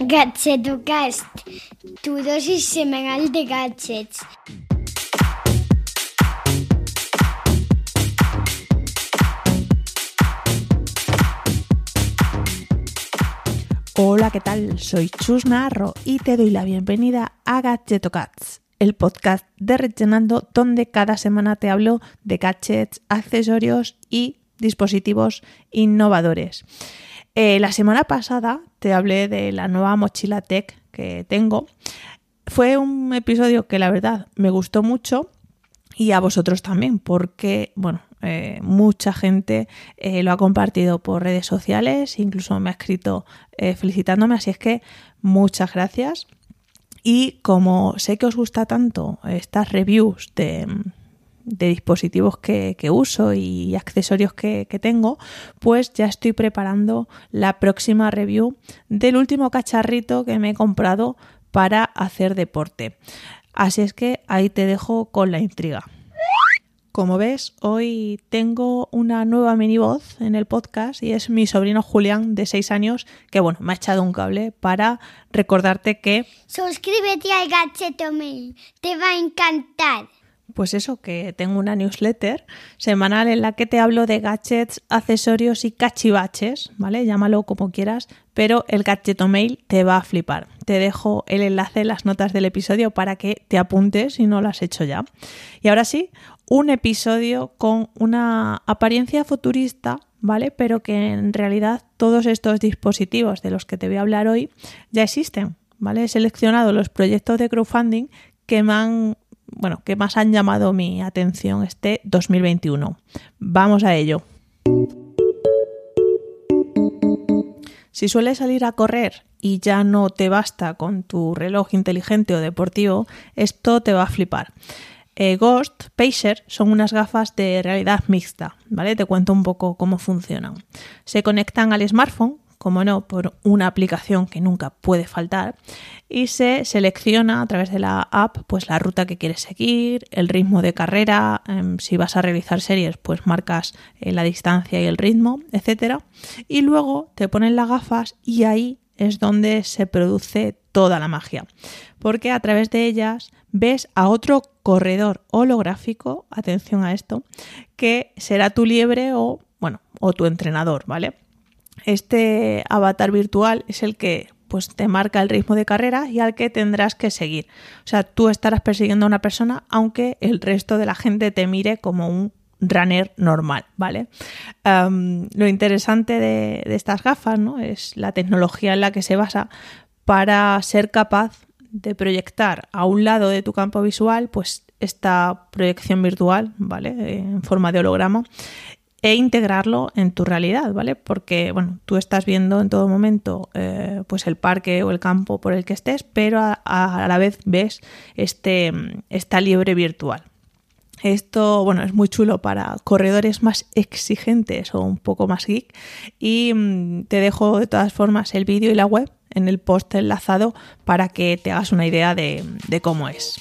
Gadgetocast, tu dosis semanal de gadgets. Hola, ¿qué tal? Soy Chus Narro y te doy la bienvenida a Gadgetocats, el podcast de Rellenando donde cada semana te hablo de gadgets, accesorios y dispositivos innovadores. Eh, la semana pasada te hablé de la nueva mochila tech que tengo. Fue un episodio que la verdad me gustó mucho y a vosotros también, porque, bueno, eh, mucha gente eh, lo ha compartido por redes sociales, incluso me ha escrito felicitándome, así es que muchas gracias. Y como sé que os gusta tanto estas reviews de, de dispositivos que, uso y accesorios que, tengo, pues ya estoy preparando la próxima review del último cacharrito que me he comprado para hacer deporte. Así es que ahí te dejo con la intriga. Como ves, hoy tengo una nueva mini voz en el podcast y es mi sobrino Julián de 6 años que bueno, me ha echado un cable para recordarte que... Suscríbete al Gacheto Mail, te va a encantar pues eso, que tengo una newsletter semanal en la que te hablo de gadgets, accesorios y cachivaches, ¿vale? Llámalo como quieras, pero el gadgeto mail te va a flipar. Te dejo el enlace en las notas del episodio para que te apuntes si no lo has hecho ya. Y ahora sí, un episodio con una apariencia futurista, ¿vale? Pero que en realidad todos estos dispositivos de los que te voy a hablar hoy ya existen, ¿vale? He seleccionado los proyectos de crowdfunding que me han bueno, que más han llamado mi atención este 2021. Vamos a ello. Si sueles salir a correr y ya no te basta con tu reloj inteligente o deportivo, esto te va a flipar. Eh, Ghost Pacer son unas gafas de realidad mixta, ¿vale? Te cuento un poco cómo funcionan. Se conectan al smartphone como no, por una aplicación que nunca puede faltar y se selecciona a través de la app pues la ruta que quieres seguir, el ritmo de carrera, em, si vas a realizar series pues marcas eh, la distancia y el ritmo, etcétera y luego te ponen las gafas y ahí es donde se produce toda la magia, porque a través de ellas ves a otro corredor holográfico, atención a esto, que será tu liebre o bueno, o tu entrenador, ¿vale? Este avatar virtual es el que pues te marca el ritmo de carrera y al que tendrás que seguir. O sea, tú estarás persiguiendo a una persona aunque el resto de la gente te mire como un runner normal, ¿vale? lo interesante de, estas gafas, ¿no? Es la tecnología en la que se basa para ser capaz de proyectar a un lado de tu campo visual, pues esta proyección virtual, ¿vale? En forma de holograma e integrarlo en tu realidad, ¿vale? Porque, bueno, tú estás viendo en todo momento eh, pues el parque o el campo por el que estés, pero a, la vez ves este, esta liebre virtual. Esto, bueno, es muy chulo para corredores más exigentes o un poco más geek. Y mm, te dejo de todas formas el vídeo y la web en el post enlazado para que te hagas una idea de cómo es.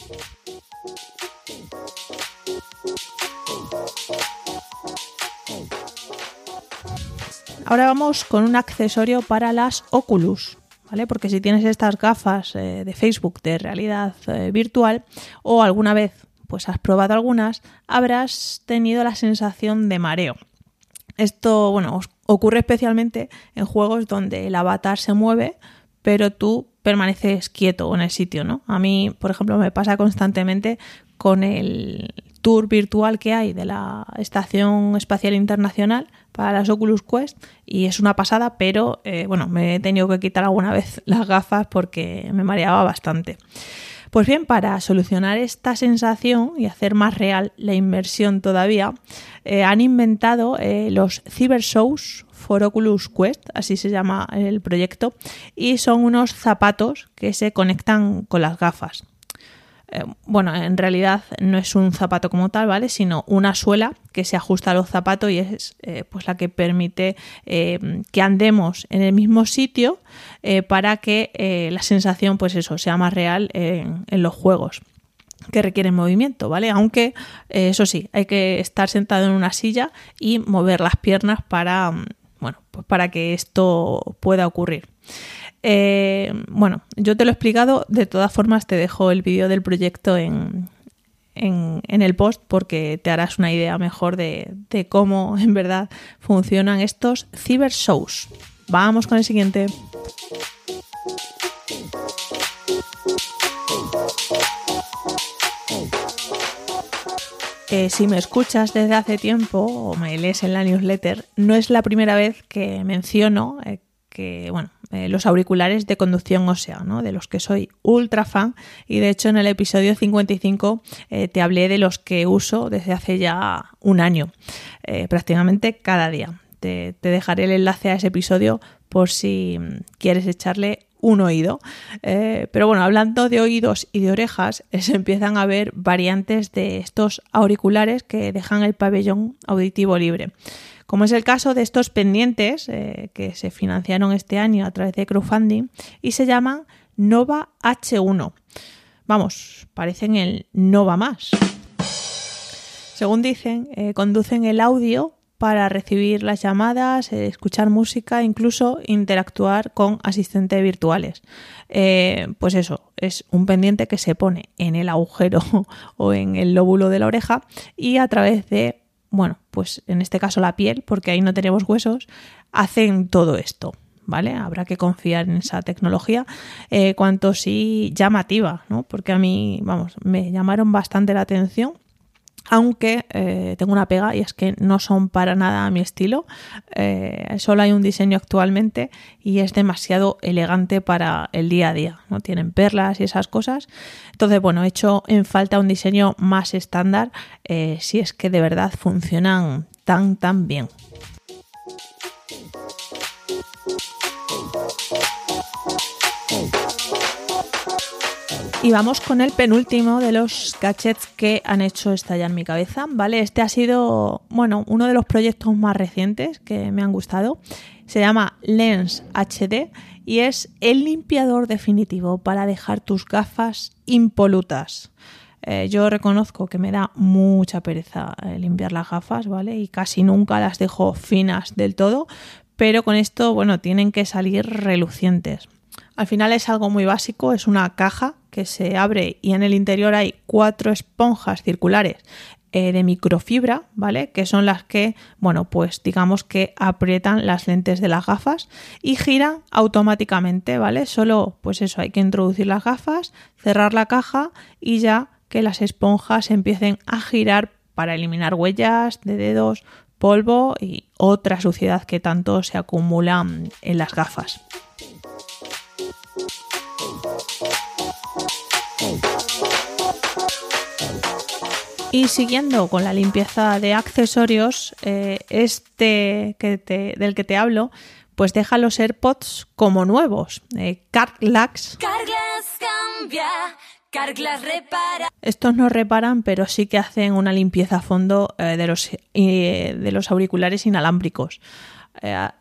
Ahora vamos con un accesorio para las Oculus. ¿Vale? Porque si tienes estas gafas eh, de Facebook de realidad eh, virtual o alguna vez pues has probado algunas, habrás tenido la sensación de mareo. Esto, bueno, ocurre especialmente en juegos donde el avatar se mueve, pero tú permaneces quieto en el sitio, ¿no? A mí, por ejemplo, me pasa constantemente con el tour virtual que hay de la Estación Espacial Internacional para las Oculus Quest y es una pasada, pero eh, bueno, me he tenido que quitar alguna vez las gafas porque me mareaba bastante. Pues bien, para solucionar esta sensación y hacer más real la inmersión todavía, eh, han inventado eh, los Cyber Shows for Oculus Quest, así se llama el proyecto, y son unos zapatos que se conectan con las gafas. Eh, bueno, en realidad no es un zapato como tal, ¿vale? Sino una suela que se ajusta a los zapatos y es eh, pues la que permite eh, que andemos en el mismo sitio para que la sensación, pues eso, sea más real en, en los juegos que requieren movimiento, ¿vale? Aunque, eso sí, hay que estar sentado en una silla y mover las piernas para, bueno, pues para que esto pueda ocurrir. Eh, bueno, yo te lo he explicado, de todas formas te dejo el vídeo del proyecto en, en, el post porque te harás una idea mejor de, de cómo en verdad funcionan estos cyber shows. Vamos con el siguiente. Eh, si me escuchas desde hace tiempo o me lees en la newsletter, no es la primera vez que menciono eh, que, bueno, eh, los auriculares de conducción ósea, ¿no? de los que soy ultra fan y de hecho en el episodio 55 te hablé de los que uso desde hace ya un año, prácticamente cada día. Te, te, dejaré el enlace a ese episodio por si mm, quieres echarle un oído. Eh, pero bueno, hablando de oídos y de orejas, se empiezan a ver variantes de estos auriculares que dejan el pabellón auditivo libre. Como es el caso de estos pendientes eh, que se financiaron este año a través de crowdfunding y se llaman Nova H1. Vamos, parecen el Nova más. Según dicen, eh, conducen el audio para recibir las llamadas, eh, escuchar música, incluso interactuar con asistentes virtuales. Pues eso, es un pendiente que se pone en el agujero o en el lóbulo de la oreja y a través de, bueno, pues en este caso la piel, porque ahí no tenemos huesos, hacen todo esto. ¿Vale? Habrá que confiar en esa tecnología, eh, cuanto sí llamativa, ¿no? Porque a mí, vamos, me llamaron bastante la atención aunque eh, tengo una pega y es que no son para nada a mi estilo. Eh, solo hay un diseño actualmente y es demasiado elegante para el día a día. No tienen perlas y esas cosas. Entonces, bueno, he hecho en falta un diseño más estándar eh, si es que de verdad funcionan tan tan bien. Y vamos con el penúltimo de los gadgets que han hecho estallar mi cabeza, ¿vale? Este ha sido, bueno, uno de los proyectos más recientes que me han gustado. Se llama Lens HD y es el limpiador definitivo para dejar tus gafas impolutas. Eh, yo reconozco que me da mucha pereza eh, limpiar las gafas, ¿vale? Y casi nunca las dejo finas del todo, pero con esto, bueno, tienen que salir relucientes. Al final es algo muy básico, es una caja que se abre y en el interior hay cuatro esponjas circulares eh, de microfibra, ¿vale? Que son las que, bueno, pues digamos que aprietan las lentes de las gafas y giran automáticamente, ¿vale? Solo, pues eso, hay que introducir las gafas, cerrar la caja y ya que las esponjas empiecen a girar para eliminar huellas de dedos, polvo y otra suciedad que tanto se acumula en las gafas. Y siguiendo con la limpieza de accesorios, eh, este que del que te hablo, pues deja los AirPods como nuevos. Eh, Carglass. cambia, Carglass repara. Estos no reparan, pero sí que hacen una limpieza a fondo eh, de, los, de los auriculares inalámbricos.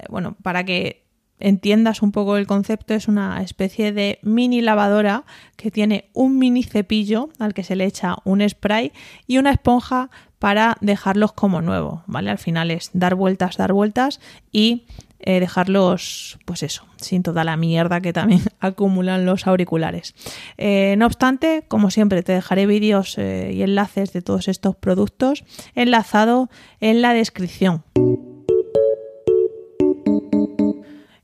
bueno, para que entiendas un poco el concepto, es una especie de mini lavadora que tiene un mini cepillo al que se le echa un spray y una esponja para dejarlos como nuevo, ¿vale? Al final es dar vueltas, dar vueltas y eh, dejarlos, pues eso, sin toda la mierda que también acumulan los auriculares. Eh, no obstante, como siempre, te dejaré vídeos eh, y enlaces de todos estos productos enlazado en la descripción.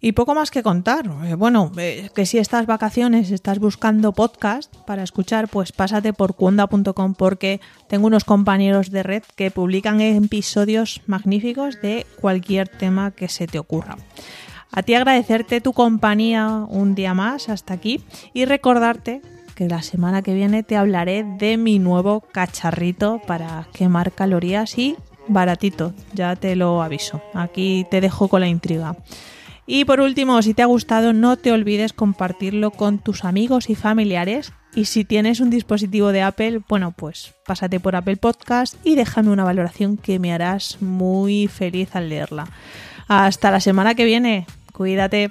Y poco más que contar. Eh, bueno, eh, que si estas vacaciones estás buscando podcast para escuchar, pues pásate por cuonda.com porque tengo unos compañeros de red que publican episodios magníficos de cualquier tema que se te ocurra. A ti agradecerte tu compañía un día más hasta aquí y recordarte que la semana que viene te hablaré de mi nuevo cacharrito para quemar calorías y baratito, ya te lo aviso. Aquí te dejo con la intriga. Y por último, si te ha gustado, no te olvides compartirlo con tus amigos y familiares. Y si tienes un dispositivo de Apple, bueno, pues pásate por Apple Podcast y déjame una valoración que me harás muy feliz al leerla. Hasta la semana que viene. Cuídate.